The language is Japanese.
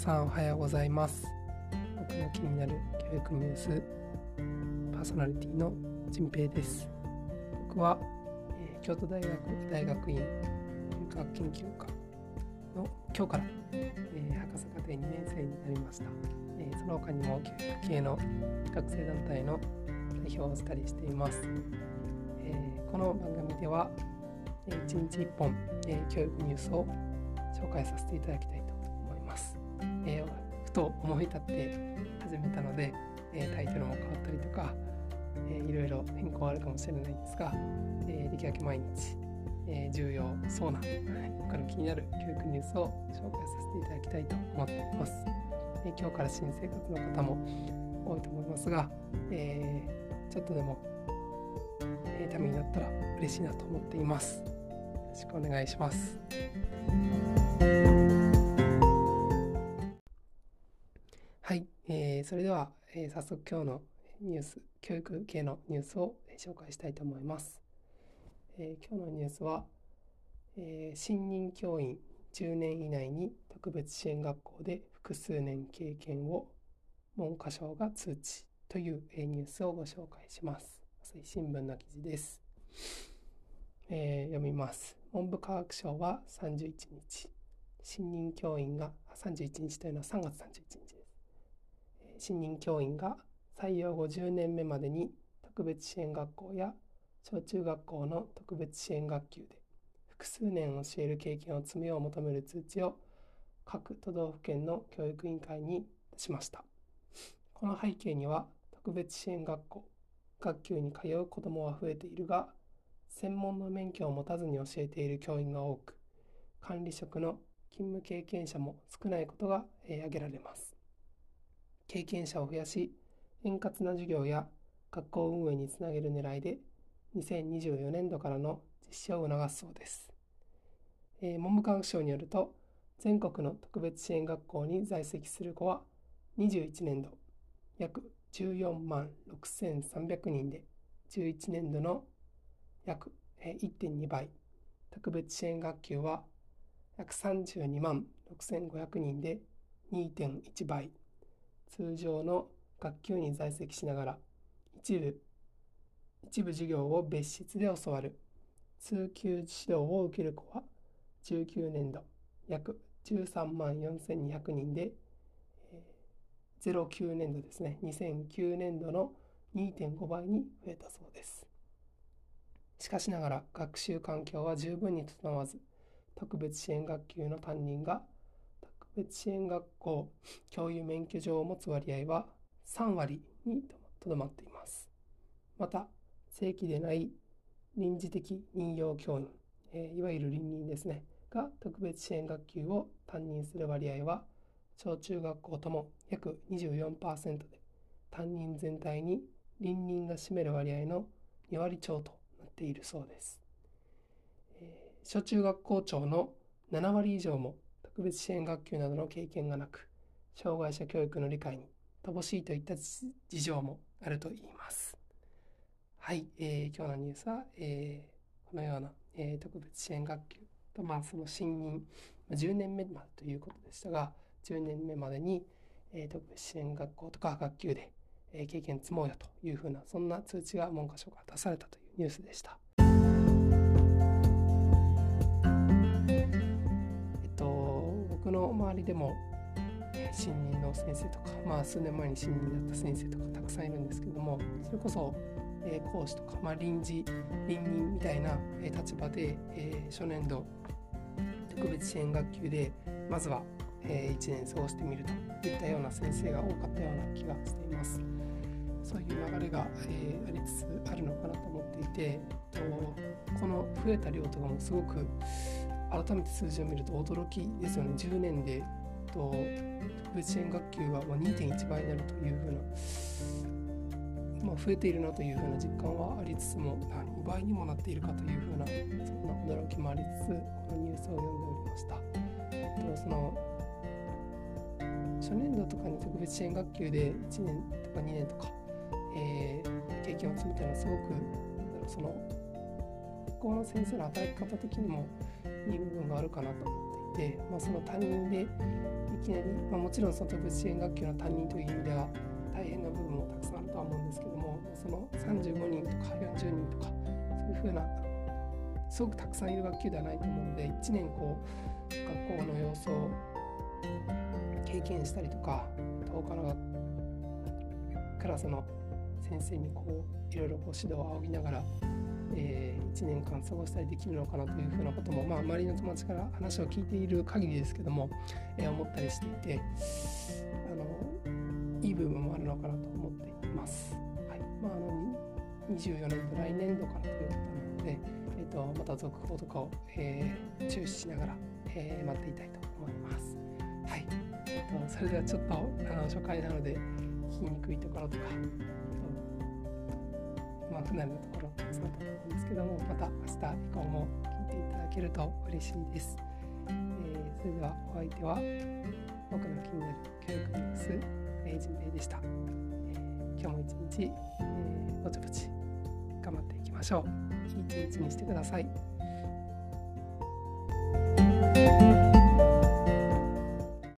さんおはようございます。僕の気になる教育ニュースパーソナリティの陣平です。僕は、えー、京都大学大学院教学研究科の今日から、えー、博士課程2年生になりました、えー、その他にも教育系の学生団体の代表をしたりしています、えー、この番組では1日1本、え教育ニュースを紹介させていただきたいと。えー、ふと思い立って始めたので、えー、タイトルも変わったりとか、えー、いろいろ変更あるかもしれないですが、えー、できるだけ毎日、えー、重要そうな、他の気になる教育ニュースを紹介させていただきたいと思っています。えー、今日から新生活の方も多いと思いますが、えー、ちょっとでも、えー、ためになったら嬉しいなと思っています。よろしくお願いします。えー、それでは、えー、早速今日のニュース、教育系のニュースを、紹介したいと思います。えー、今日のニュースは、え、新任教員10年以内に特別支援学校で複数年経験を文科省が通知という、え、ニュースをご紹介します。朝日新聞の記事です。えー、読みます。文部科学省は31日、新任教員が、31日というのは3月31日です。新任教員が採用後10年目までに特別支援学校や小中学校の特別支援学級で複数年教える経験を積むよう求める通知を各都道府県の教育委員会に出しました。この背景には特別支援学校、学級に通う子どもは増えているが専門の免許を持たずに教えている教員が多く、管理職の勤務経験者も少ないことが挙げられます。経験者を増やし、円滑な授業や学校運営につなげる狙いで、2024年度からの実施を促すそうです。えー、文部科学省によると、全国の特別支援学校に在籍する子は、21年度約14万6300人で、11年度の約1.2倍、特別支援学級は約32万6500人で2.1倍、通常の学級に在籍しながら一部一部授業を別室で教わる通級指導を受ける子は19年度約13万4200人で、えー、09年度ですね2009年度の2.5倍に増えたそうです。しかしながら学習環境は十分に整わず、特別支援学級の担任が別支援学校教諭免許状を持つ割合は3割にとどまっています。また、正規でない臨時的任用教員、えー、いわゆる臨任ですね、が特別支援学級を担任する割合は小中学校とも約24%で担任全体に臨任が占める割合の2割超となっているそうです。えー、小中学校長の7割以上も特別支援学級などの経験がなく、障害者教育の理解に乏しいといった事情もあると言います。はい、えー、今日のニュースは、えー、このような、えー、特別支援学級と、まあ、その新任、10年目までということでしたが、10年目までに、えー、特別支援学校とか学級で、えー、経験積もうよというふうな、そんな通知が文科省から出されたというニュースでした。僕の周りでも新任の先生とか、まあ、数年前に新任だった先生とかたくさんいるんですけどもそれこそ、えー、講師とか、まあ、臨時臨任みたいな、えー、立場で、えー、初年度特別支援学級でまずは、えー、1年過ごしてみるといったような先生が多かったような気がしています。そういう流れが、えー、ありつつあるのかなと思っていて、とこの増えた量とかもすごく改めて数字を見ると驚きですよね10年でと特別支援学級は2.1倍になるというふうな、まあ、増えているなというふうな実感はありつつも2倍にもなっているかというふうなそんな驚きもありつつこのニュースを読んでおりました。とその初年度とかに特別支援学級で1年とか2年とかえー、経験を積むというのはすごくその校の先生の働き方的にもいい部分があるかなと思っていて、まあ、その担任でいきなり、まあ、もちろんその特別支援学級の担任という意味では大変な部分もたくさんあるとは思うんですけどもその35人とか40人とかそういうふうなすごくたくさんいる学級ではないと思うので1年こう学校の様子を経験したりとか他のクラスの先生にこういろいろこう指導を仰ぎながら、えー、1年間過ごしたりできるのかなというふうなことも、まあ、周りの友達から話を聞いている限りですけども、えー、思ったりしていてあのいい部分もあるのかなと思っています。はいまあ、あの24年度来年度からということなので、えーと、また続報とかを、えー、注視しながら、えー、待っていたいと思います。はい、えーと、それではちょっとあの初回なので聞きにくいところとか、まあ、不慣れなところそうだと思うんですけどもまた明日以降も聞いていただけると嬉しいです。えー、それではお相手は僕の気になる教育ニュース、名、人平でした。えー、今日も一日、えー、ぼちぼち頑張っていきましょう。いい一日にしてください。